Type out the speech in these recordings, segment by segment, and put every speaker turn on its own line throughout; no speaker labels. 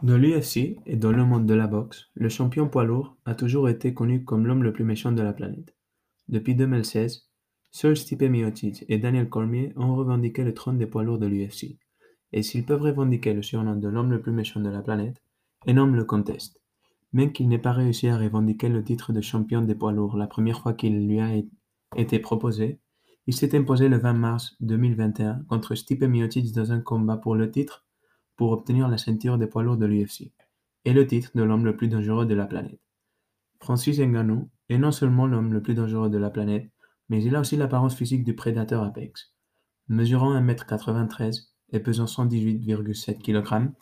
Dans l'UFC et dans le monde de la boxe, le champion poids lourd a toujours été connu comme l'homme le plus méchant de la planète. Depuis 2016, seuls Stipe Miocic et Daniel Cormier ont revendiqué le trône des poids lourds de l'UFC. Et s'ils peuvent revendiquer le surnom de l'homme le plus méchant de la planète, énorme le conteste. Même qu'il n'ait pas réussi à revendiquer le titre de champion des poids lourds la première fois qu'il lui a été proposé, il s'est imposé le 20 mars 2021 contre Stipe Miocic dans un combat pour le titre pour obtenir la ceinture des poids lourds de l'UFC et le titre de l'homme le plus dangereux de la planète. Francis Ngannou est non seulement l'homme le plus dangereux de la planète, mais il a aussi l'apparence physique du prédateur Apex. Mesurant 1m93 et pesant 118,7 kg,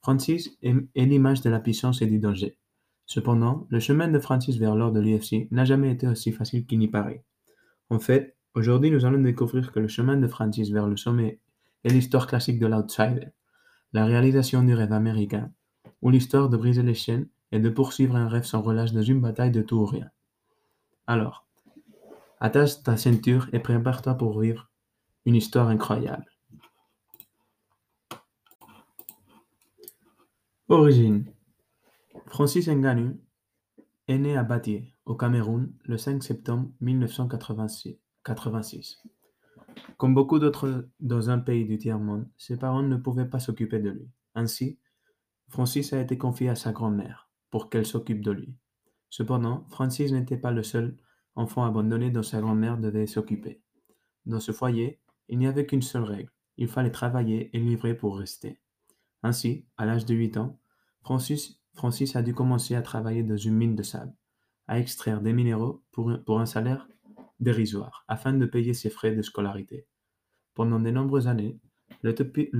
Francis est, l'image de la puissance et du danger. Cependant, le chemin de Francis vers l'or de l'UFC n'a jamais été aussi facile qu'il n'y paraît. En fait, aujourd'hui nous allons découvrir que le chemin de Francis vers le sommet est l'histoire classique de l'outsider, la réalisation du rêve américain, ou l'histoire de briser les chaînes et de poursuivre un rêve sans relâche dans une bataille de tout ou rien. Alors, attache ta ceinture et prépare-toi pour vivre une histoire incroyable. Origine Francis Ngannou est né à Batié, au Cameroun, le 5 septembre 1986. Comme beaucoup d'autres dans un pays du tiers-monde, ses parents ne pouvaient pas s'occuper de lui. Ainsi, Francis a été confié à sa grand-mère pour qu'elle s'occupe de lui. Cependant, Francis n'était pas le seul enfant abandonné dont sa grand-mère devait s'occuper. Dans ce foyer, il n'y avait qu'une seule règle, il fallait travailler et livrer pour rester. Ainsi, à l'âge de 8 ans, Francis, Francis a dû commencer à travailler dans une mine de sable, à extraire des minéraux pour, pour un salaire dérisoire afin de payer ses frais de scolarité. Pendant de nombreuses années, le,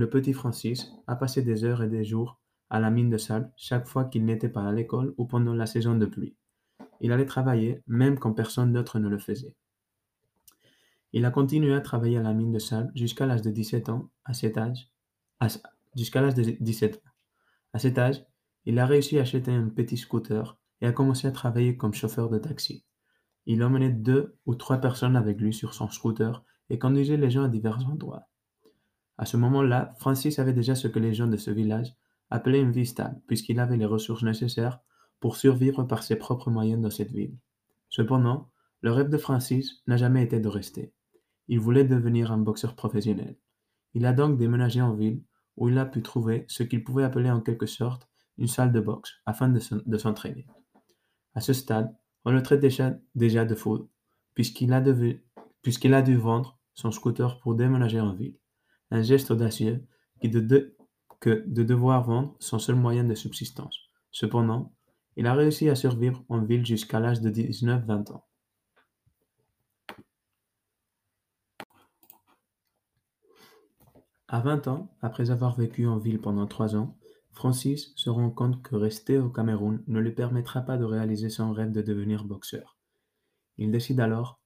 petit Francis a passé des heures et des jours à la mine de sable chaque fois qu'il n'était pas à l'école ou pendant la saison de pluie. Il allait travailler même quand personne d'autre ne le faisait. Il a continué à travailler à la mine de sable jusqu'à l'âge de 17 ans. À cet âge, jusqu'à l'âge de 17 ans. À cet âge, il a réussi à acheter un petit scooter et a commencé à travailler comme chauffeur de taxi. Il emmenait deux ou trois personnes avec lui sur son scooter et conduisait les gens à divers endroits. À ce moment-là, Francis avait déjà ce que les gens de ce village appelaient une vie stable, puisqu'il avait les ressources nécessaires pour survivre par ses propres moyens dans cette ville. Cependant, le rêve de Francis n'a jamais été de rester. Il voulait devenir un boxeur professionnel. Il a donc déménagé en ville où il a pu trouver ce qu'il pouvait appeler en quelque sorte une salle de boxe afin de s'entraîner. À ce stade, on le traite déjà, de fou, puisqu'il a, dû vendre son scooter pour déménager en ville. Un geste audacieux qui de devoir vendre son seul moyen de subsistance. Cependant, il a réussi à survivre en ville jusqu'à l'âge de 19-20 ans. À 20 ans, après avoir vécu en ville pendant 3 ans, Francis se rend compte que rester au Cameroun ne lui permettra pas de réaliser son rêve de devenir boxeur. Il décide alors,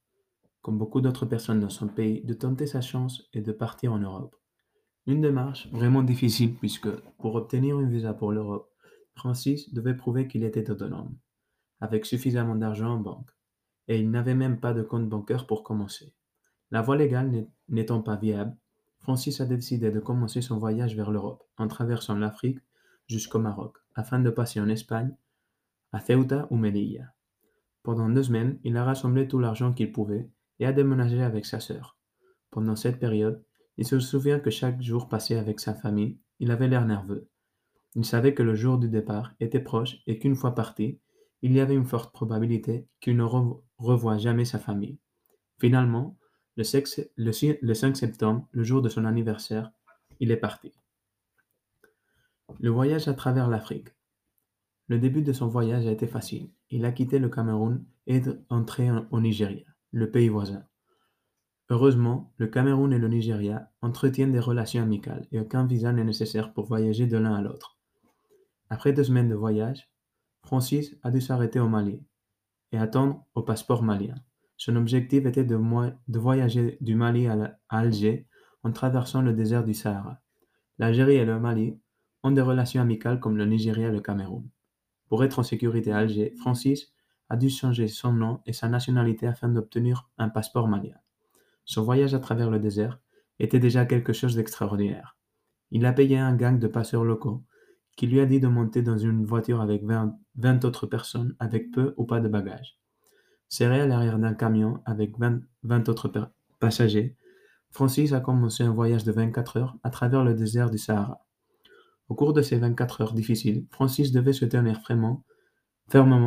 comme beaucoup d'autres personnes dans son pays, de tenter sa chance et de partir en Europe. Une démarche vraiment difficile puisque, pour obtenir une visa pour l'Europe, Francis devait prouver qu'il était autonome, avec suffisamment d'argent en banque, et il n'avait même pas de compte bancaire pour commencer. La voie légale n'étant pas viable, Francis a décidé de commencer son voyage vers l'Europe en traversant l'Afrique jusqu'au Maroc, afin de passer en Espagne, à Ceuta ou Melilla. Pendant deux semaines, il a rassemblé tout l'argent qu'il pouvait et a déménagé avec sa sœur. Pendant cette période, il se souvient que chaque jour passé avec sa famille, il avait l'air nerveux. Il savait que le jour du départ était proche et qu'une fois parti, il y avait une forte probabilité qu'il ne revoie jamais sa famille. Finalement, le 5 septembre, le jour de son anniversaire, il est parti. Le voyage à travers l'Afrique. Le début de son voyage a été facile. Il a quitté le Cameroun et est entré au Nigeria, le pays voisin. Heureusement, le Cameroun et le Nigeria entretiennent des relations amicales et aucun visa n'est nécessaire pour voyager de l'un à l'autre. Après deux semaines de voyage, Francis a dû s'arrêter au Mali et attendre au passeport malien. Son objectif était de, voyager du Mali à Alger en traversant le désert du Sahara. L'Algérie et le Mali ont des relations amicales comme le Nigeria et le Cameroun. Pour être en sécurité à Alger, Francis a dû changer son nom et sa nationalité afin d'obtenir un passeport malien. Son voyage à travers le désert était déjà quelque chose d'extraordinaire. Il a payé un gang de passeurs locaux qui lui a dit de monter dans une voiture avec 20, 20 autres personnes avec peu ou pas de bagages. Serré à l'arrière d'un camion avec 20, 20 autres passagers, Francis a commencé un voyage de 24 heures à travers le désert du Sahara. Au cours de ces 24 heures difficiles, Francis devait se tenir fermement,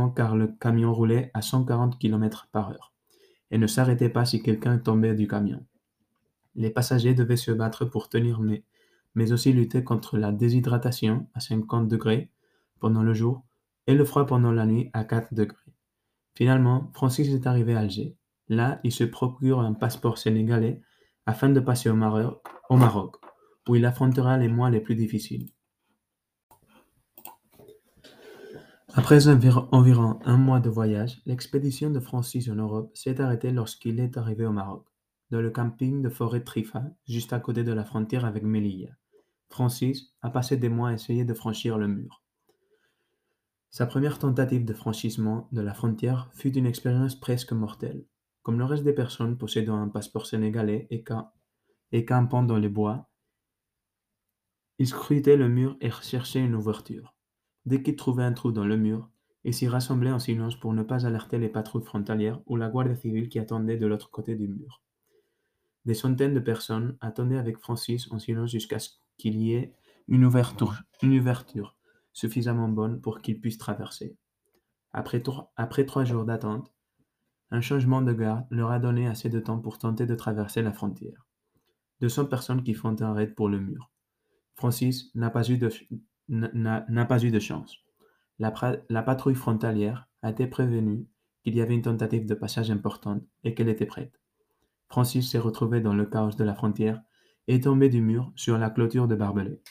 car le camion roulait à 140 km par heure et ne s'arrêtait pas si quelqu'un tombait du camion. Les passagers devaient se battre pour tenir mais, mais aussi lutter contre la déshydratation à 50 degrés pendant le jour et le froid pendant la nuit à 4 degrés. Finalement, Francis est arrivé à Alger. Là, il se procure un passeport sénégalais afin de passer au Maroc, où il affrontera les mois les plus difficiles. Après environ, un mois de voyage, l'expédition de Francis en Europe s'est arrêtée lorsqu'il est arrivé au Maroc, dans le camping de Forêt Trifa, juste à côté de la frontière avec Melilla. Francis a passé des mois à essayer de franchir le mur. Sa première tentative de franchissement de la frontière fut une expérience presque mortelle. Comme le reste des personnes possédant un passeport sénégalais et, camp- et campant dans les bois, il scrutait le mur et cherchait une ouverture. Dès qu'il trouvait un trou dans le mur, il s'y rassemblait en silence pour ne pas alerter les patrouilles frontalières ou la Guardia civile qui attendait de l'autre côté du mur. Des centaines de personnes attendaient avec Francis en silence jusqu'à ce qu'il y ait une ouverture, suffisamment bonne pour qu'il puisse traverser. Après, après trois jours d'attente, un changement de garde leur a donné assez de temps pour tenter de traverser la frontière. 200 personnes qui font un raid pour le mur. Francis n'a pas eu de, n'a pas eu de chance. La, patrouille frontalière a été prévenue qu'il y avait une tentative de passage importante et qu'elle était prête. Francis s'est retrouvé dans le chaos de la frontière et est tombé du mur sur la clôture de barbelés.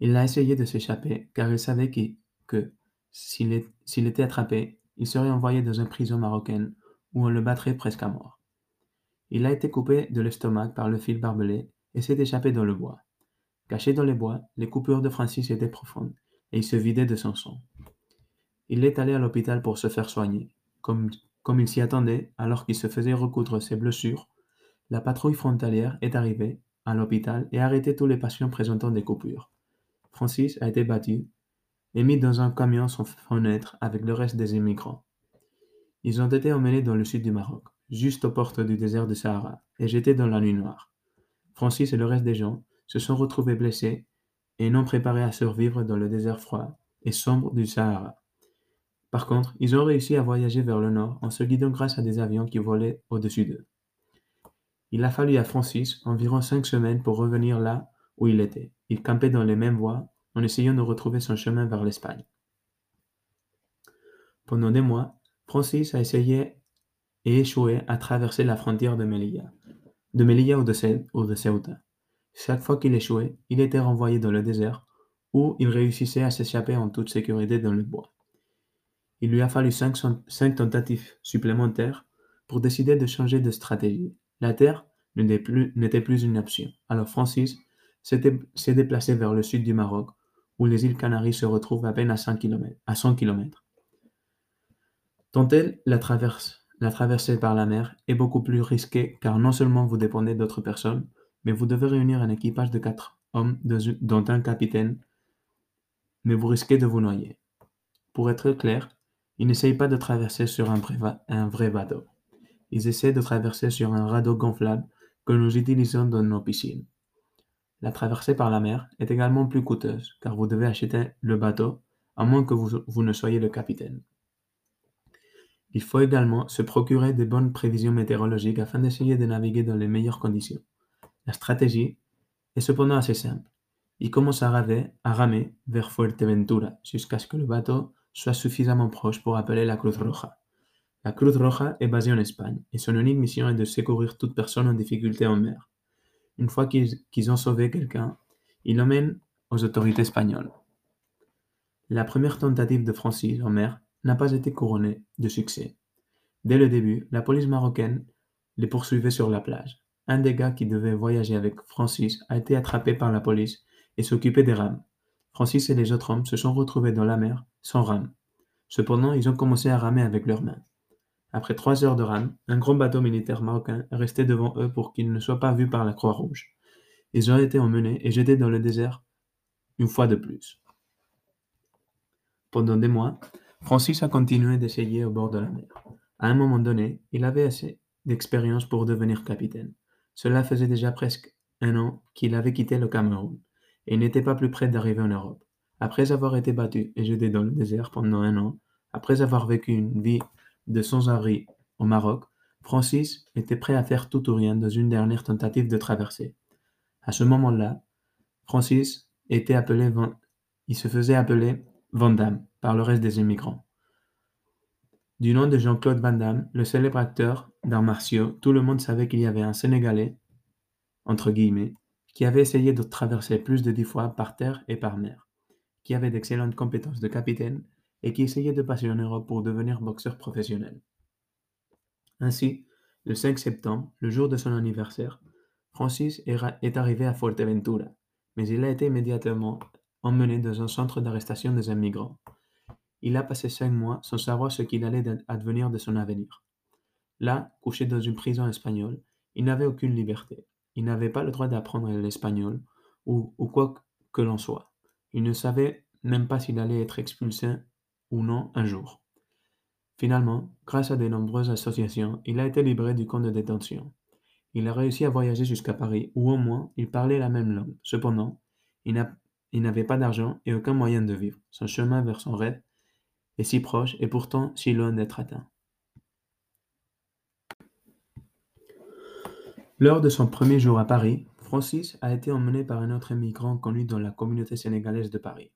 Il a essayé de s'échapper car il savait que, s'il était attrapé, il serait envoyé dans une prison marocaine où on le battrait presque à mort. Il a été coupé de l'estomac par le fil barbelé et s'est échappé dans le bois. Caché dans les bois, les coupures de Francis étaient profondes et il se vidait de son sang. Il est allé à l'hôpital pour se faire soigner. Comme, comme il s'y attendait, alors qu'il se faisait recoudre ses blessures, la patrouille frontalière est arrivée à l'hôpital et a arrêté tous les patients présentant des coupures. Francis a été battu et mis dans un camion sans fenêtre avec le reste des immigrants. Ils ont été emmenés dans le sud du Maroc, juste aux portes du désert de Sahara, et jetés dans la nuit noire. Francis et le reste des gens se sont retrouvés blessés et non préparés à survivre dans le désert froid et sombre du Sahara. Par contre, ils ont réussi à voyager vers le nord en se guidant grâce à des avions qui volaient au-dessus d'eux. Il a fallu à Francis environ cinq semaines pour revenir là où il était. Il campait dans les mêmes voies en essayant de retrouver son chemin vers l'Espagne. Pendant des mois, Francis a essayé et échoué à traverser la frontière de Melilla, de Melilla ou de, ou de Ceuta. Chaque fois qu'il échouait, il était renvoyé dans le désert où il réussissait à s'échapper en toute sécurité dans le bois. Il lui a fallu cinq, tentatives supplémentaires pour décider de changer de stratégie. La terre n'était plus, une option. Alors Francis s'est déplacé vers le sud du Maroc, où les îles Canaries se retrouvent à peine à 100 km. À 100 km. Tenter la, traverse, la traversée par la mer est beaucoup plus risquée car non seulement vous dépendez d'autres personnes, mais vous devez réunir un équipage de quatre hommes, dont un capitaine, mais vous risquez de vous noyer. Pour être clair, ils n'essayent pas de traverser sur un vrai, bateau. Ils essaient de traverser sur un radeau gonflable que nous utilisons dans nos piscines. La traversée par la mer est également plus coûteuse car vous devez acheter le bateau à moins que vous ne soyez le capitaine. Il faut également se procurer de bonnes prévisions météorologiques afin d'essayer de naviguer dans les meilleures conditions. La stratégie est cependant assez simple. Il commence à ramer, à ramer vers Fuerteventura jusqu'à ce que le bateau soit suffisamment proche pour appeler la Cruz Roja. La Cruz Roja est basée en Espagne et son unique mission est de secourir toute personne en difficulté en mer. Une fois qu'ils ont sauvé quelqu'un, ils l'emmènent aux autorités espagnoles. La première tentative de Francis en mer n'a pas été couronnée de succès. Dès le début, la police marocaine les poursuivait sur la plage. Un des gars qui devait voyager avec Francis a été attrapé par la police et s'occupait des rames. Francis et les autres hommes se sont retrouvés dans la mer sans rames. Cependant, ils ont commencé à ramer avec leurs mains. Après trois heures de rame, un grand bateau militaire marocain est resté devant eux pour qu'ils ne soient pas vus par la Croix-Rouge. Ils ont été emmenés et jetés dans le désert une fois de plus. Pendant des mois, Francis a continué d'essayer au bord de la mer. À un moment donné, il avait assez d'expérience pour devenir capitaine. Cela faisait déjà presque un an qu'il avait quitté le Cameroun et n'était pas plus près d'arriver en Europe. Après avoir été battu et jeté dans le désert pendant un an, après avoir vécu une vie de sans-abri au Maroc, Francis était prêt à faire tout ou rien dans une dernière tentative de traversée. À ce moment-là, Francis était appelé il se faisait appeler Van Damme par le reste des immigrants. Du nom de Jean-Claude Van Damme, le célèbre acteur d'arts martiaux, tout le monde savait qu'il y avait un Sénégalais, entre guillemets, qui avait essayé de traverser plus de dix fois par terre et par mer, qui avait d'excellentes compétences de capitaine et qui essayait de passer en Europe pour devenir boxeur professionnel. Ainsi, le 5 septembre, le jour de son anniversaire, Francis est arrivé à Fuerteventura, mais il a été immédiatement emmené dans un centre d'arrestation des immigrants. Il a passé cinq mois sans savoir ce qu'il allait advenir de son avenir. Là, couché dans une prison espagnole, il n'avait aucune liberté. Il n'avait pas le droit d'apprendre l'espagnol ou, quoi que l'on soit. Il ne savait même pas s'il allait être expulsé ou non un jour. Finalement, grâce à de nombreuses associations, il a été libéré du camp de détention. Il a réussi à voyager jusqu'à Paris, où au moins il parlait la même langue. Cependant, il n'avait pas d'argent et aucun moyen de vivre. Son chemin vers son rêve est si proche et pourtant si loin d'être atteint. Lors de son premier jour à Paris, Francis a été emmené par un autre immigrant connu dans la communauté sénégalaise de Paris.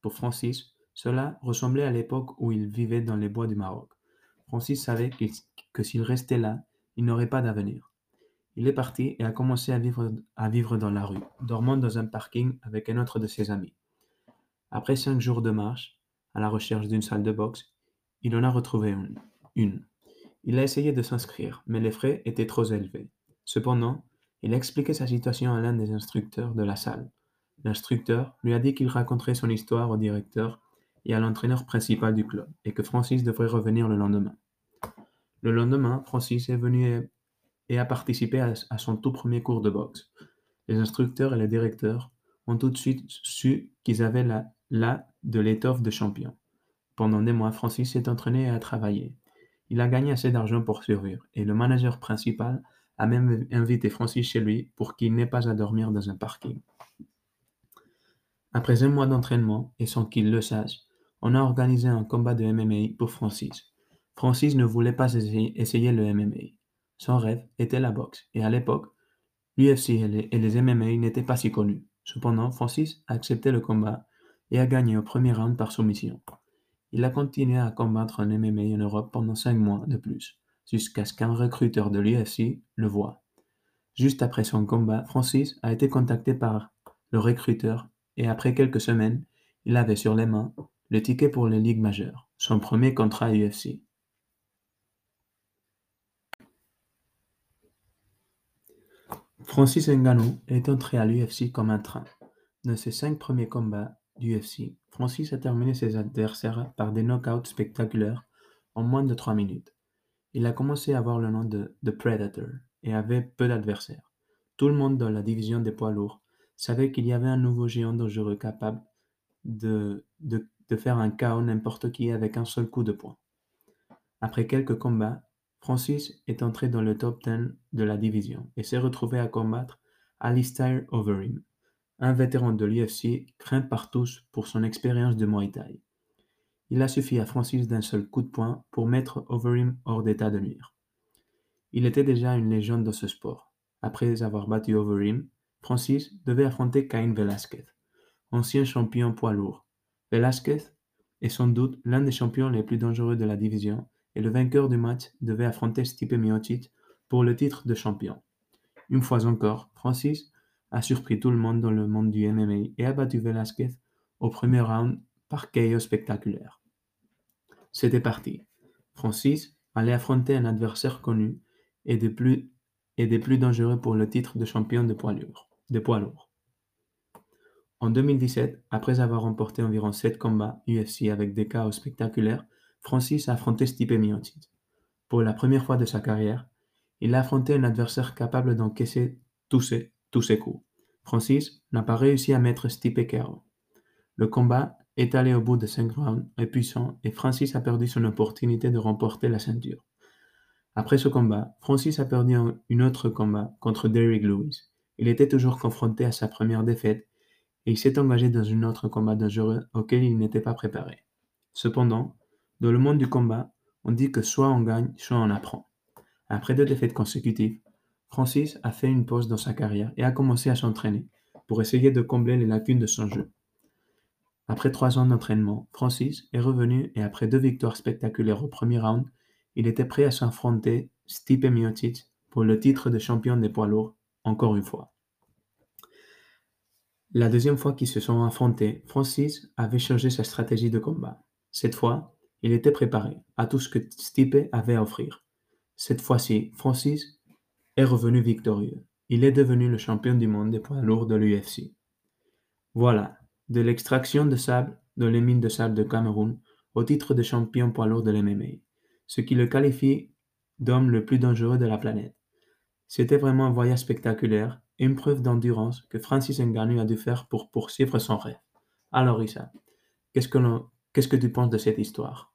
Pour Francis, cela ressemblait à l'époque où il vivait dans les bois du Maroc. Francis savait que s'il restait là, il n'aurait pas d'avenir. Il est parti et a commencé à vivre, à vivre dans la rue, dormant dans un parking avec un autre de ses amis. Après cinq jours de marche, à la recherche d'une salle de boxe, il en a retrouvé une. Il a essayé de s'inscrire, mais les frais étaient trop élevés. Cependant, il a expliqué sa situation à l'un des instructeurs de la salle. L'instructeur lui a dit qu'il raconterait son histoire au directeur et à l'entraîneur principal du club, et que Francis devrait revenir le lendemain. Le lendemain, Francis est venu et a participé à, son tout premier cours de boxe. Les instructeurs et les directeurs ont tout de suite su qu'ils avaient là, là de l'étoffe de champion. Pendant des mois, Francis s'est entraîné et a travaillé. Il a gagné assez d'argent pour survivre, et le manager principal a même invité Francis chez lui pour qu'il n'ait pas à dormir dans un parking. Après un mois d'entraînement, et sans qu'il le sache, on a organisé un combat de MMA pour Francis. Francis ne voulait pas essayer le MMA. Son rêve était la boxe, et à l'époque, l'UFC et les MMA n'étaient pas si connus. Cependant, Francis a accepté le combat et a gagné au premier round par soumission. Il a continué à combattre en MMA en Europe pendant cinq mois de plus, jusqu'à ce qu'un recruteur de l'UFC le voie. Juste après son combat, Francis a été contacté par le recruteur et après quelques semaines, il avait sur les mains le ticket pour les ligues majeures, son premier contrat UFC. Francis Ngannou est entré à l'UFC comme un train. Dans ses cinq premiers combats d'UFC, Francis a terminé ses adversaires par des knockouts spectaculaires en moins de trois minutes. Il a commencé à avoir le nom de The Predator et avait peu d'adversaires. Tout le monde dans la division des poids lourds savait qu'il y avait un nouveau géant dangereux capable de, de de faire un chaos n'importe qui avec un seul coup de poing. Après quelques combats, Francis est entré dans le top 10 de la division et s'est retrouvé à combattre Alistair Overeem, un vétéran de l'UFC craint par tous pour son expérience de Muay Thai. Il a suffi à Francis d'un seul coup de poing pour mettre Overeem hors d'état de nuire. Il était déjà une légende de ce sport. Après avoir battu Overeem, Francis devait affronter Cain Velasquez, ancien champion poids lourd, Velasquez est sans doute l'un des champions les plus dangereux de la division et le vainqueur du match devait affronter Stipe Miocic pour le titre de champion. Une fois encore, Francis a surpris tout le monde dans le monde du MMA et a battu Velasquez au premier round par KO spectaculaire. C'était parti. Francis allait affronter un adversaire connu et des plus, et des plus dangereux pour le titre de champion de poids lourd. En 2017, après avoir remporté environ 7 combats UFC avec des chaos spectaculaires, Francis a affronté Stipe Miocic. Pour la première fois de sa carrière, il a affronté un adversaire capable d'encaisser tous ses, tous ses coups. Francis n'a pas réussi à mettre Stipe KO. Le combat est allé au bout de 5 rounds épuisants et Francis a perdu son opportunité de remporter la ceinture. Après ce combat, Francis a perdu un autre combat contre Derrick Lewis. Il était toujours confronté à sa première défaite et il s'est engagé dans un autre combat dangereux auquel il n'était pas préparé. Cependant, dans le monde du combat, on dit que soit on gagne, soit on apprend. Après deux défaites consécutives, Francis a fait une pause dans sa carrière et a commencé à s'entraîner pour essayer de combler les lacunes de son jeu. Après trois ans d'entraînement, Francis est revenu et après deux victoires spectaculaires au premier round, il était prêt à s'affronter Stipe Miocic pour le titre de champion des poids lourds, encore une fois. La deuxième fois qu'ils se sont affrontés, Francis avait changé sa stratégie de combat. Cette fois, il était préparé à tout ce que Stipe avait à offrir. Cette fois-ci, Francis est revenu victorieux. Il est devenu le champion du monde des poids lourds de l'UFC. Voilà, de l'extraction de sable dans les mines de sable de Cameroun au titre de champion poids lourd de l'MMA, ce qui le qualifie d'homme le plus dangereux de la planète. C'était vraiment un voyage spectaculaire une preuve d'endurance que Francis Ngannou a dû faire pour poursuivre son rêve. Alors Issa, qu'est-ce que tu penses de cette histoire?